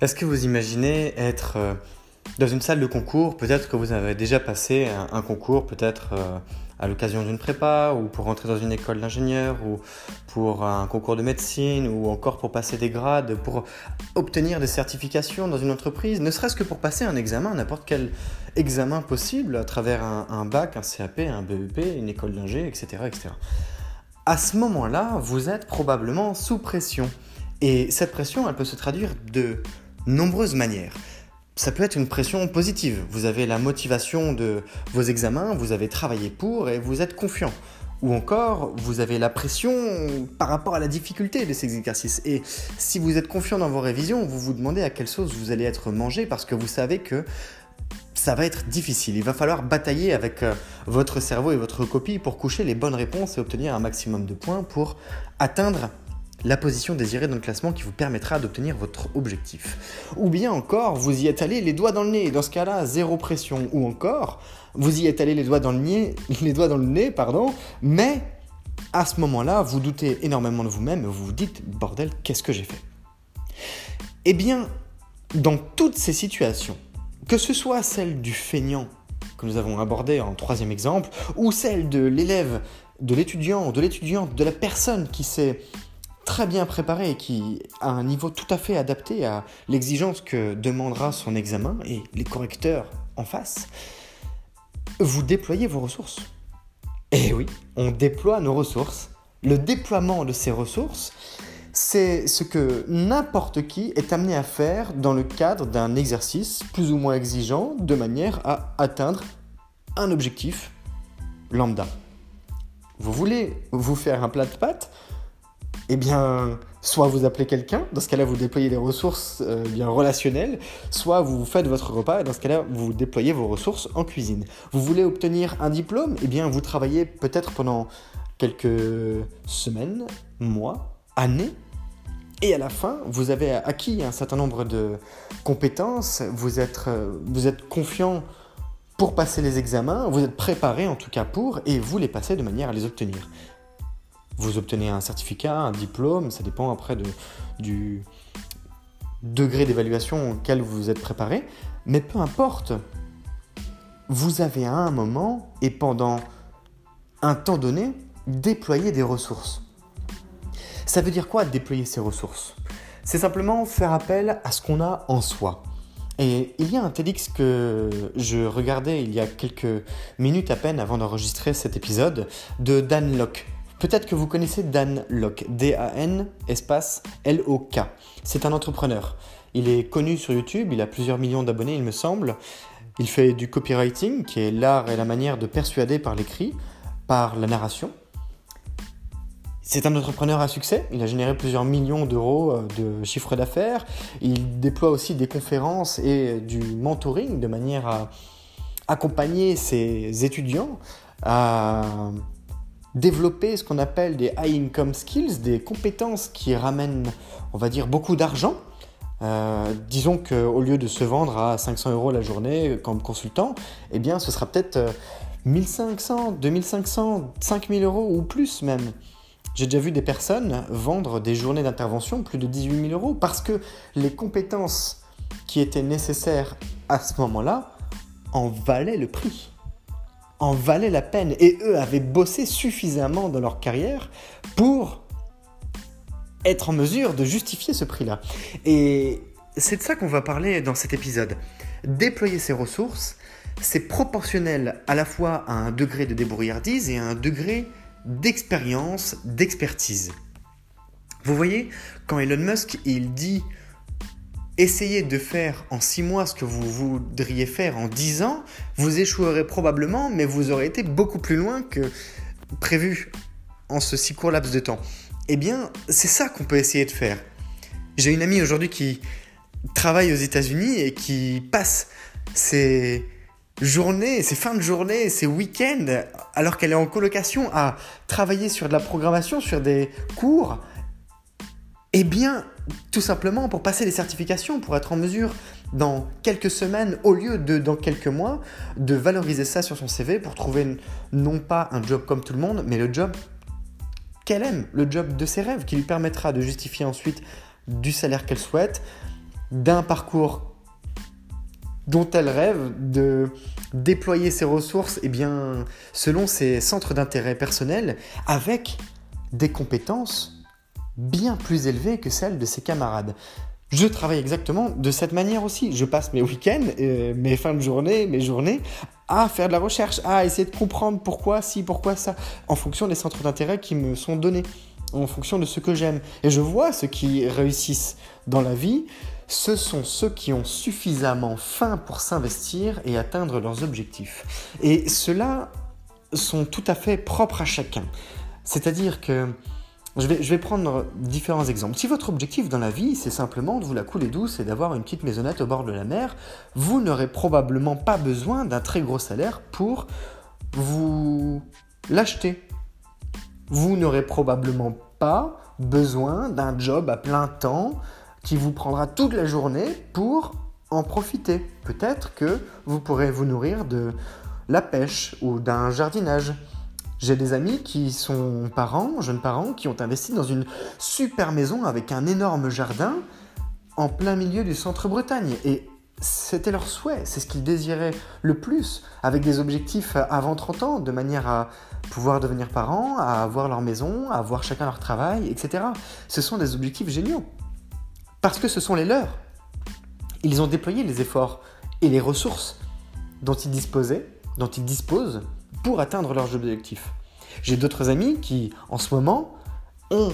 Est-ce que vous imaginez être euh, dans une salle de concours Peut-être que vous avez déjà passé un, concours, peut-être euh, à l'occasion d'une prépa, ou pour rentrer dans une école d'ingénieur, ou pour un concours de médecine, ou encore pour passer des grades, pour obtenir des certifications dans une entreprise, ne serait-ce que pour passer un examen, n'importe quel examen possible, à travers un, bac, un CAP, un BEP, une école d'ingé, etc., etc. À ce moment-là, vous êtes probablement sous pression. Et cette pression, elle peut se traduire de nombreuses manières. Ça peut être une pression positive. Vous avez la motivation de vos examens, vous avez travaillé pour et vous êtes confiant. Ou encore, vous avez la pression par rapport à la difficulté de ces exercices. Et si vous êtes confiant dans vos révisions, vous vous demandez à quelle sauce vous allez être mangé parce que vous savez que ça va être difficile. Il va falloir batailler avec euh, votre cerveau et votre copie pour coucher les bonnes réponses et obtenir un maximum de points pour atteindre la position désirée dans le classement qui vous permettra d'obtenir votre objectif. Ou bien encore, vous y êtes allé les doigts dans le nez, dans ce cas-là, zéro pression. Ou encore, vous y êtes allé les doigts dans le nez, pardon, mais à ce moment-là, vous doutez énormément de vous-même et vous vous dites, bordel, qu'est-ce que j'ai fait? Eh bien, dans toutes ces situations, que ce soit celle du feignant que nous avons abordé en troisième exemple, ou celle de l'élève, de l'étudiant, de l'étudiante, de la personne qui s'est très bien préparé et qui a un niveau tout à fait adapté à l'exigence que demandera son examen et les correcteurs en face, vous déployez vos ressources. Et oui, on déploie nos ressources. Le déploiement de ces ressources, c'est ce que n'importe qui est amené à faire dans le cadre d'un exercice plus ou moins exigeant de manière à atteindre un objectif lambda. Vous voulez vous faire un plat de pâtes? Eh bien, soit vous appelez quelqu'un, dans ce cas-là, vous déployez les ressources euh, bien relationnelles, soit vous faites votre repas, et dans ce cas-là, vous déployez vos ressources en cuisine. Vous voulez obtenir un diplôme? Eh bien, vous travaillez peut-être pendant quelques semaines, mois, années, et à la fin, vous avez acquis un certain nombre de compétences, vous êtes, euh, vous êtes confiant pour passer les examens, vous êtes préparé en tout cas pour, et vous les passez de manière à les obtenir. Vous obtenez un certificat, un diplôme, ça dépend après de, du degré d'évaluation auquel vous vous êtes préparé, mais peu importe. Vous avez à un moment et pendant un temps donné déployé des ressources. Ça veut dire quoi déployer ces ressources? C'est simplement faire appel à ce qu'on a en soi. Et il y a un TEDx que je regardais il y a quelques minutes à peine avant d'enregistrer cet épisode de Dan Locke. Peut-être que vous connaissez Dan Locke, D-A-N espace L-O-K. C'est un entrepreneur. Il est connu sur YouTube, il a plusieurs millions d'abonnés, il me semble. Il fait du copywriting, qui est l'art et la manière de persuader par l'écrit, par la narration. C'est un entrepreneur à succès, il a généré plusieurs millions d'euros euh, de chiffre d'affaires, il déploie aussi des conférences et du mentoring de manière à accompagner ses étudiants à développer ce qu'on appelle des high income skills, des compétences qui ramènent, on va dire, beaucoup d'argent. Euh, disons qu'au lieu de se vendre à 500 euros la journée comme consultant, eh bien ce sera peut-être 1500, 2500, 5000 euros ou plus même. J'ai déjà vu des personnes vendre des journées d'intervention plus de 18 000 euros parce que les compétences qui étaient nécessaires à ce moment-là en valaient le prix, en valaient la peine. Et eux avaient bossé suffisamment dans leur carrière pour être en mesure de justifier ce prix-là. Et c'est de ça qu'on va parler dans cet épisode. Déployer ses ressources, c'est proportionnel à la fois à un degré de débrouillardise et à un degré d'expérience, d'expertise. Vous voyez, quand Elon Musk il dit essayez de faire en 6 mois ce que vous voudriez faire en 10 ans, vous échouerez probablement, mais vous aurez été beaucoup plus loin que prévu en ce si court laps de temps. Eh bien, c'est ça qu'on peut essayer de faire. J'ai une amie aujourd'hui qui travaille aux États-Unis et qui passe ses journées, ses fins de journée, ses week-ends, alors qu'elle est en colocation, à travailler sur de la programmation, sur des cours, eh bien, tout simplement pour passer les certifications, pour être en mesure, dans quelques semaines, au lieu de dans quelques mois, de valoriser ça sur son CV pour trouver non pas un job comme tout le monde, mais le job qu'elle aime, le job de ses rêves, qui lui permettra de justifier ensuite du salaire qu'elle souhaite, d'un parcours dont elle rêve de déployer ses ressources eh bien, selon ses centres d'intérêt personnels avec des compétences bien plus élevées que celles de ses camarades. Je travaille exactement de cette manière aussi. Je passe mes week-ends, euh, mes fins de journée, mes journées à faire de la recherche, à essayer de comprendre pourquoi si, pourquoi ça, en fonction des centres d'intérêt qui me sont donnés, en fonction de ce que j'aime. Et je vois ceux qui réussissent dans la vie, ce sont ceux qui ont suffisamment faim pour s'investir et atteindre leurs objectifs. Et ceux-là sont tout à fait propres à chacun. C'est-à-dire que je vais, prendre différents exemples. Si votre objectif dans la vie, c'est simplement de vous la couler douce et d'avoir une petite maisonnette au bord de la mer, vous n'aurez probablement pas besoin d'un très gros salaire pour vous l'acheter. Vous n'aurez probablement pas besoin d'un job à plein temps qui vous prendra toute la journée pour en profiter. Peut-être que vous pourrez vous nourrir de la pêche ou d'un jardinage. J'ai des amis qui sont parents, jeunes parents, qui ont investi dans une super maison avec un énorme jardin en plein milieu du centre Bretagne. Et c'était leur souhait, c'est ce qu'ils désiraient le plus, avec des objectifs avant 30 ans, de manière à pouvoir devenir parents, à avoir leur maison, à avoir chacun leur travail, etc. Ce sont des objectifs géniaux parce que ce sont les leurs. Ils ont déployé les efforts et les ressources dont ils disposaient, dont ils disposent pour atteindre leurs objectifs. J'ai d'autres amis qui, en ce moment, ont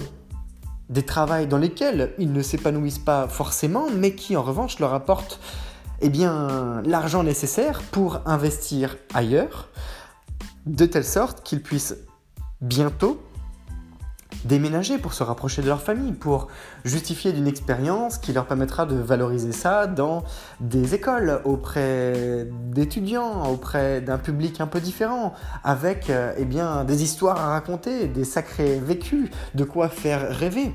des travails dans lesquels ils ne s'épanouissent pas forcément, mais qui en revanche leur apportent eh l'argent nécessaire pour investir ailleurs, de telle sorte qu'ils puissent bientôt déménager pour se rapprocher de leur famille, pour justifier d'une expérience qui leur permettra de valoriser ça dans des écoles, auprès d'étudiants, auprès d'un public un peu différent, avec euh, eh bien, des histoires à raconter, des sacrés vécus, de quoi faire rêver.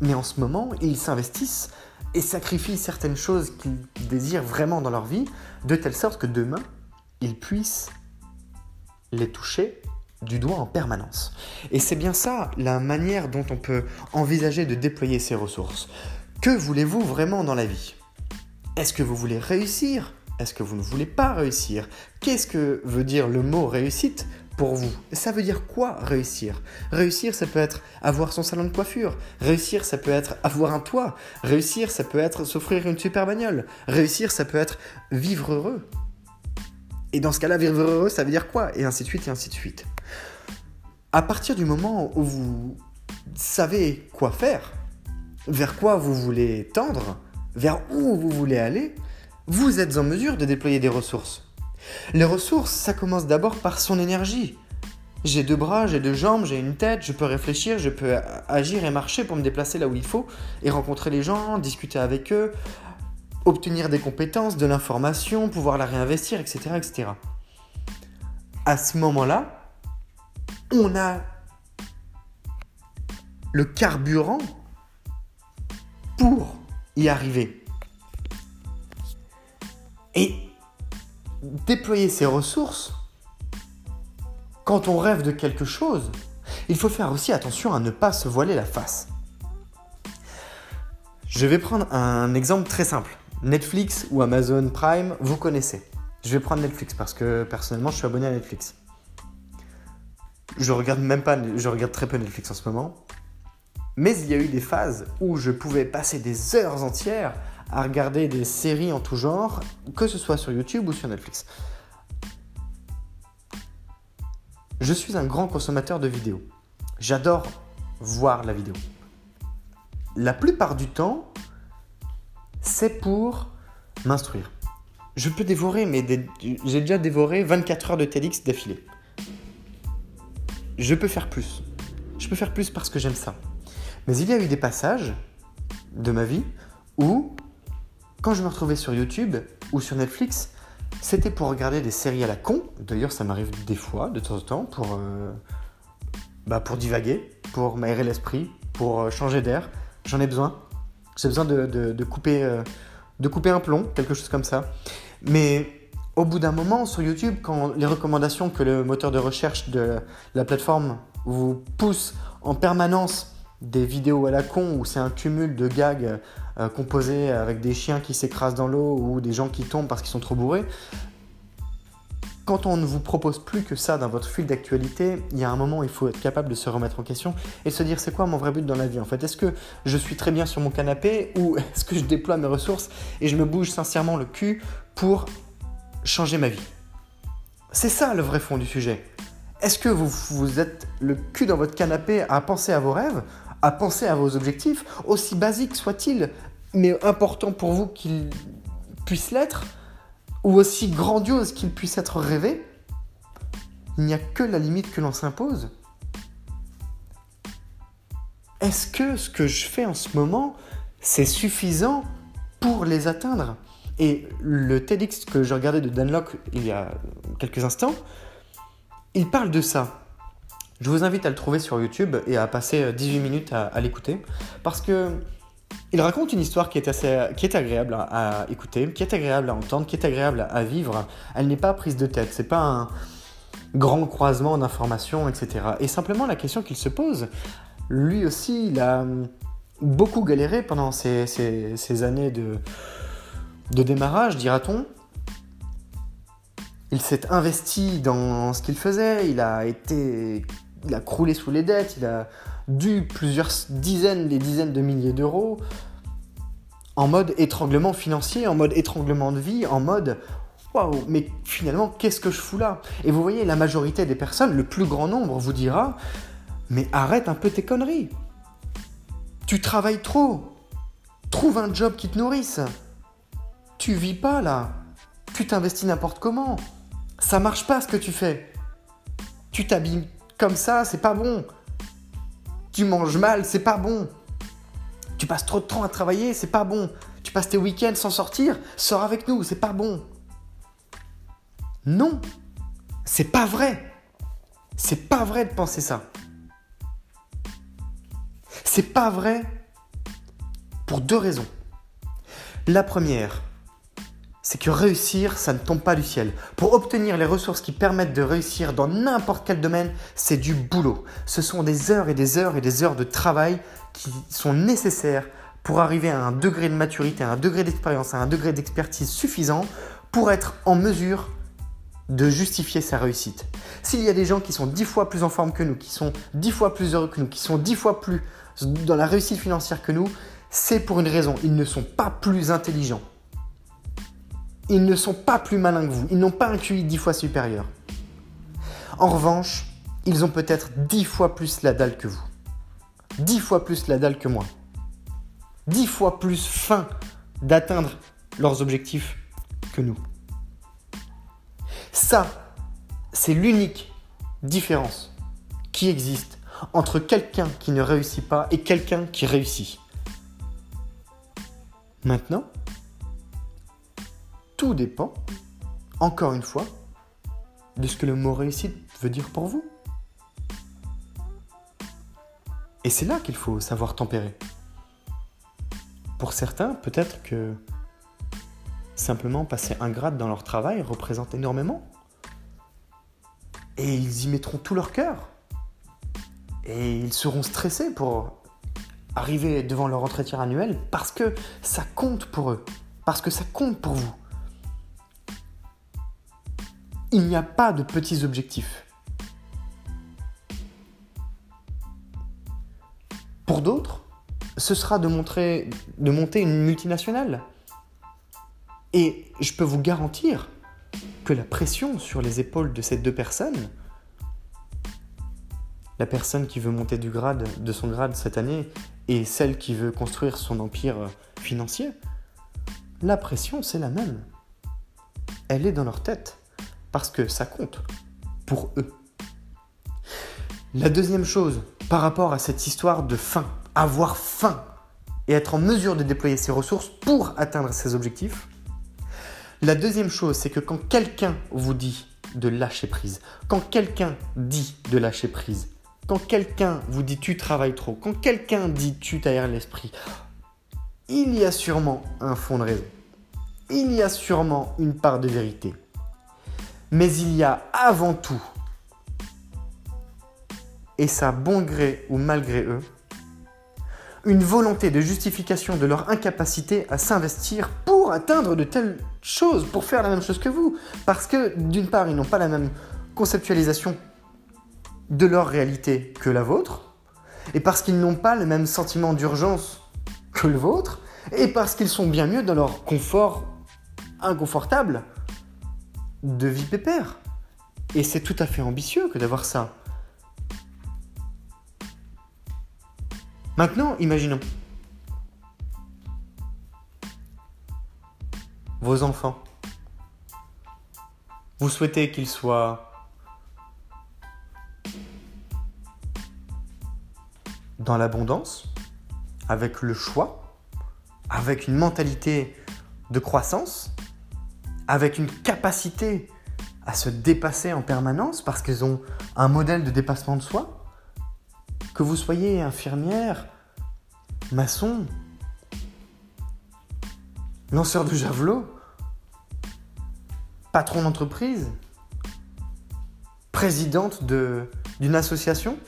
Mais en ce moment, ils s'investissent et sacrifient certaines choses qu'ils désirent vraiment dans leur vie, de telle sorte que demain, ils puissent les toucher du doigt en permanence. Et c'est bien ça la manière dont on peut envisager de déployer ces ressources. Que voulez-vous vraiment dans la vie? Est-ce que vous voulez réussir? Est-ce que vous ne voulez pas réussir? Qu'est-ce que veut dire le mot réussite pour vous? Ça veut dire quoi réussir? Réussir, ça peut être avoir son salon de coiffure. Réussir, ça peut être avoir un toit. Réussir, ça peut être s'offrir une super bagnole. Réussir, ça peut être vivre heureux. Et dans ce cas-là, vivre heureux, ça veut dire quoi? Et ainsi de suite, et ainsi de suite à partir du moment où vous savez quoi faire, vers quoi vous voulez tendre, vers où vous voulez aller, vous êtes en mesure de déployer des ressources. Les ressources, ça commence d'abord par son énergie. J'ai deux bras, j'ai deux jambes, j'ai une tête, je peux réfléchir, je peux agir et marcher pour me déplacer là où il faut et rencontrer les gens, discuter avec eux, obtenir des compétences, de l'information, pouvoir la réinvestir, etc. etc. À ce moment-là, on a le carburant pour y arriver. Et déployer ces ressources, quand on rêve de quelque chose, il faut faire aussi attention à ne pas se voiler la face. Je vais prendre un exemple très simple. Netflix ou Amazon Prime, vous connaissez. Je vais prendre Netflix parce que personnellement, je suis abonné à Netflix. Je regarde même pas, je regarde très peu Netflix en ce moment. Mais il y a eu des phases où je pouvais passer des heures entières à regarder des séries en tout genre, que ce soit sur YouTube ou sur Netflix. Je suis un grand consommateur de vidéos. J'adore voir la vidéo. La plupart du temps, c'est pour m'instruire. Je peux dévorer, mais j'ai déjà dévoré 24 heures de TEDx d'affilée. Je peux faire plus. Je peux faire plus parce que j'aime ça. Mais il y a eu des passages de ma vie où, quand je me retrouvais sur YouTube ou sur Netflix, c'était pour regarder des séries à la con. D'ailleurs, ça m'arrive des fois, de temps en temps, pour, euh, bah, pour divaguer, pour m'aérer l'esprit, pour euh, changer d'air. J'en ai besoin. J'ai besoin de, couper, euh, de couper un plomb, quelque chose comme ça. Mais au bout d'un moment, sur YouTube, quand les recommandations que le moteur de recherche de la plateforme vous pousse en permanence des vidéos à la con où c'est un cumul de gags euh, composés avec des chiens qui s'écrasent dans l'eau ou des gens qui tombent parce qu'ils sont trop bourrés. Quand on ne vous propose plus que ça dans votre fil d'actualité, il y a un moment où il faut être capable de se remettre en question et se dire c'est quoi mon vrai but dans la vie en fait? Est-ce que je suis très bien sur mon canapé ou est-ce que je déploie mes ressources et je me bouge sincèrement le cul pour changer ma vie C'est ça le vrai fond du sujet. Est-ce que vous, vous êtes le cul dans votre canapé à penser à vos rêves à penser à vos objectifs, aussi basiques soient-ils, mais importants pour vous qu'ils puissent l'être, ou aussi grandioses qu'ils puissent être rêvés, il n'y a que la limite que l'on s'impose. Est-ce que ce que je fais en ce moment, c'est suffisant pour les atteindre? Et le TEDx que je regardais de Dan Locke il y a quelques instants, il parle de ça. Je vous invite à le trouver sur YouTube et à passer 18 euh, minutes à, l'écouter parce que il raconte une histoire qui est assez, qui est agréable à, écouter, qui est agréable à entendre, qui est agréable à vivre. Elle n'est pas prise de tête, c'est pas un grand croisement d'informations, etc. Et simplement la question qu'il se pose, lui aussi, il a beaucoup galéré pendant ces, ces années de, de démarrage, dira-t-on. Il s'est investi dans ce qu'il faisait, il a été il a croulé sous les dettes, il a dû plusieurs dizaines, des dizaines de milliers d'euros en mode étranglement financier, en mode étranglement de vie, en mode waouh, mais finalement, qu'est-ce que je fous là? Et vous voyez, la majorité des personnes, le plus grand nombre, vous dira mais arrête un peu tes conneries. Tu travailles trop. Trouve un job qui te nourrisse. Tu vis pas là. Tu t'investis n'importe comment. Ça marche pas ce que tu fais. Tu t'habilles comme ça, c'est pas bon. Tu manges mal, c'est pas bon. Tu passes trop de temps à travailler, c'est pas bon. Tu passes tes week-ends sans sortir, sors avec nous, c'est pas bon. Non, c'est pas vrai. C'est pas vrai de penser ça. C'est pas vrai pour deux raisons. La première, c'est que réussir, ça ne tombe pas du ciel. Pour obtenir les ressources qui permettent de réussir dans n'importe quel domaine, c'est du boulot. Ce sont des heures et des heures et des heures de travail qui sont nécessaires pour arriver à un degré de maturité, à un degré d'expérience, à un degré d'expertise suffisant pour être en mesure de justifier sa réussite. S'il y a des gens qui sont dix fois plus en forme que nous, qui sont dix fois plus heureux que nous, qui sont dix fois plus dans la réussite financière que nous, c'est pour une raison. Ils ne sont pas plus intelligents ils ne sont pas plus malins que vous. Ils n'ont pas un QI dix fois supérieur. En revanche, ils ont peut-être dix fois plus la dalle que vous. Dix fois plus la dalle que moi. Dix fois plus faim d'atteindre leurs objectifs que nous. Ça, c'est l'unique différence qui existe entre quelqu'un qui ne réussit pas et quelqu'un qui réussit. Maintenant, tout dépend, encore une fois, de ce que le mot réussite veut dire pour vous. Et c'est là qu'il faut savoir tempérer. Pour certains, peut-être que simplement passer un grade dans leur travail représente énormément. Et ils y mettront tout leur cœur. Et ils seront stressés pour arriver devant leur entretien annuel parce que ça compte pour eux. Parce que ça compte pour vous. Il n'y a pas de petits objectifs. Pour d'autres, ce sera de, montrer, de monter une multinationale. Et je peux vous garantir que la pression sur les épaules de ces deux personnes, la personne qui veut monter du grade, de son grade cette année et celle qui veut construire son empire financier, la pression c'est la même. Elle est dans leur tête parce que ça compte pour eux. La deuxième chose par rapport à cette histoire de faim, avoir faim et être en mesure de déployer ses ressources pour atteindre ses objectifs. La deuxième chose, c'est que quand quelqu'un vous dit de lâcher prise, quand quelqu'un dit de lâcher prise, quand quelqu'un vous dit tu travailles trop, quand quelqu'un dit tu t'aères l'esprit, il y a sûrement un fond de raison. Il y a sûrement une part de vérité. Mais il y a avant tout, et ça bon gré ou malgré eux, une volonté de justification de leur incapacité à s'investir pour atteindre de telles choses, pour faire la même chose que vous. Parce que d'une part, ils n'ont pas la même conceptualisation de leur réalité que la vôtre, et parce qu'ils n'ont pas le même sentiment d'urgence que le vôtre, et parce qu'ils sont bien mieux dans leur confort inconfortable de vie pépère. Et c'est tout à fait ambitieux que d'avoir ça. Maintenant, imaginons. Vos enfants. Vous souhaitez qu'ils soient dans l'abondance, avec le choix, avec une mentalité de croissance, avec une capacité à se dépasser en permanence parce qu'ils ont un modèle de dépassement de soi. Que vous soyez infirmière, maçon, lanceur de javelot, patron d'entreprise, présidente d'une association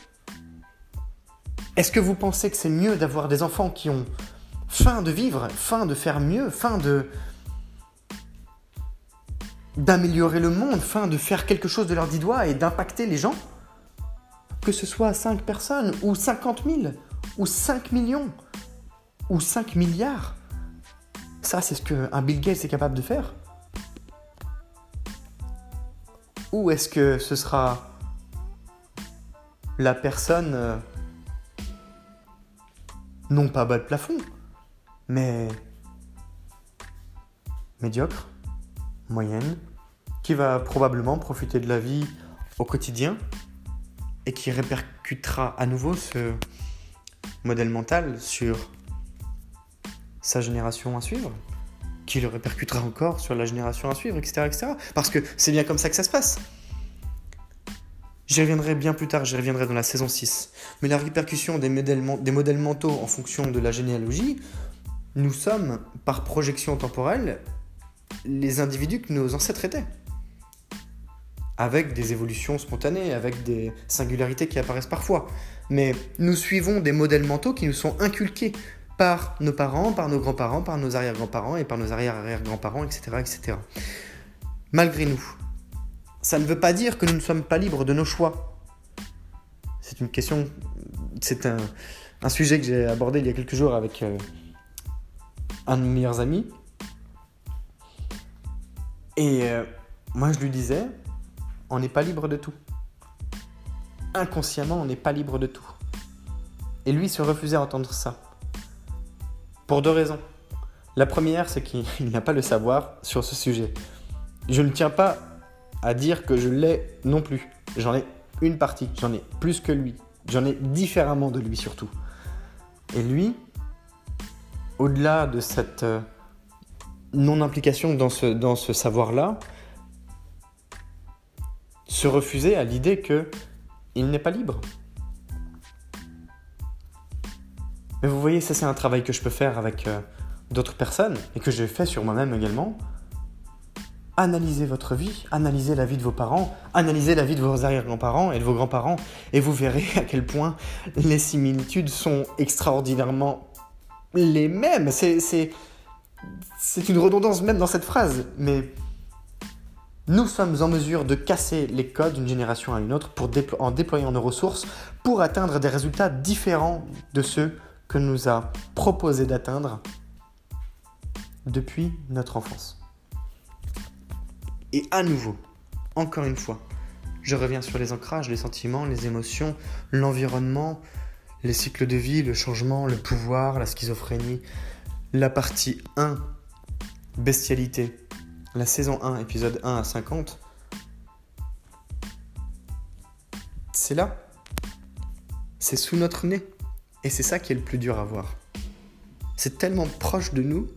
Est-ce que vous pensez que c'est mieux d'avoir des enfants qui ont faim de vivre, faim de faire mieux, faim de d'améliorer le monde, faim de faire quelque chose de leurs dix doigts et d'impacter les gens que ce soit 5 personnes, ou 50 000, ou 5 millions, ou 5 milliards. Ça, c'est ce qu'un Bill Gates est capable de faire. Ou est-ce que ce sera la personne, euh, non pas bas de plafond, mais médiocre, moyenne, qui va probablement profiter de la vie au quotidien et qui répercutera à nouveau ce modèle mental sur sa génération à suivre, qui le répercutera encore sur la génération à suivre, etc. etc. parce que c'est bien comme ça que ça se passe. J'y reviendrai bien plus tard, j'y reviendrai dans la saison 6. Mais la répercussion des modèles, des modèles mentaux en fonction de la généalogie, nous sommes, par projection temporelle, les individus que nos ancêtres étaient avec des évolutions spontanées, avec des singularités qui apparaissent parfois. Mais nous suivons des modèles mentaux qui nous sont inculqués par nos parents, par nos grands-parents, par nos arrière-grands-parents et par nos arrière-arrière-grands-parents, etc., etc. Malgré nous, ça ne veut pas dire que nous ne sommes pas libres de nos choix. C'est une question, c'est un, sujet que j'ai abordé il y a quelques jours avec euh, un de mes meilleurs amis. Et euh, moi je lui disais, on n'est pas libre de tout. Inconsciemment, on n'est pas libre de tout. Et lui se refusait à entendre ça. Pour deux raisons. La première, c'est qu'il n'a pas le savoir sur ce sujet. Je ne tiens pas à dire que je l'ai non plus. J'en ai une partie, j'en ai plus que lui. J'en ai différemment de lui surtout. Et lui, au-delà de cette euh, non-implication dans ce, dans ce savoir-là, se refusait à l'idée que il n'est pas libre. Mais vous voyez, ça c'est un travail que je peux faire avec euh, d'autres personnes et que j'ai fait sur moi-même également. Analysez votre vie, analysez la vie de vos parents, analysez la vie de vos arrière-grands-parents et de vos grands-parents et vous verrez à quel point les similitudes sont extraordinairement les mêmes. C'est une redondance même dans cette phrase, mais nous sommes en mesure de casser les codes d'une génération à une autre pour en déployant nos ressources pour atteindre des résultats différents de ceux que nous a proposé d'atteindre depuis notre enfance. Et à nouveau, encore une fois, je reviens sur les ancrages, les sentiments, les émotions, l'environnement, les cycles de vie, le changement, le pouvoir, la schizophrénie. La partie 1, bestialité, la saison 1, épisode 1 à 50, c'est là. C'est sous notre nez. Et c'est ça qui est le plus dur à voir. C'est tellement proche de nous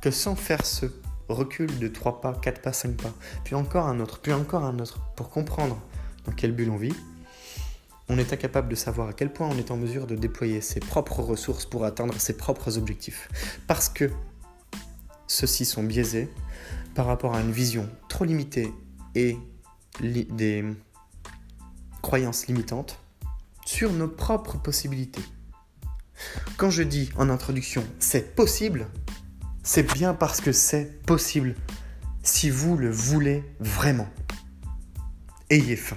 que sans faire ce recul de 3 pas, 4 pas, 5 pas, puis encore un autre, puis encore un autre, pour comprendre dans quelle bulle on vit, on est incapable de savoir à quel point on est en mesure de déployer ses propres ressources pour atteindre ses propres objectifs. Parce que ceux-ci sont biaisés par rapport à une vision trop limitée et des croyances limitantes sur nos propres possibilités. Quand je dis en introduction c'est possible, c'est bien parce que c'est possible si vous le voulez vraiment. Ayez faim.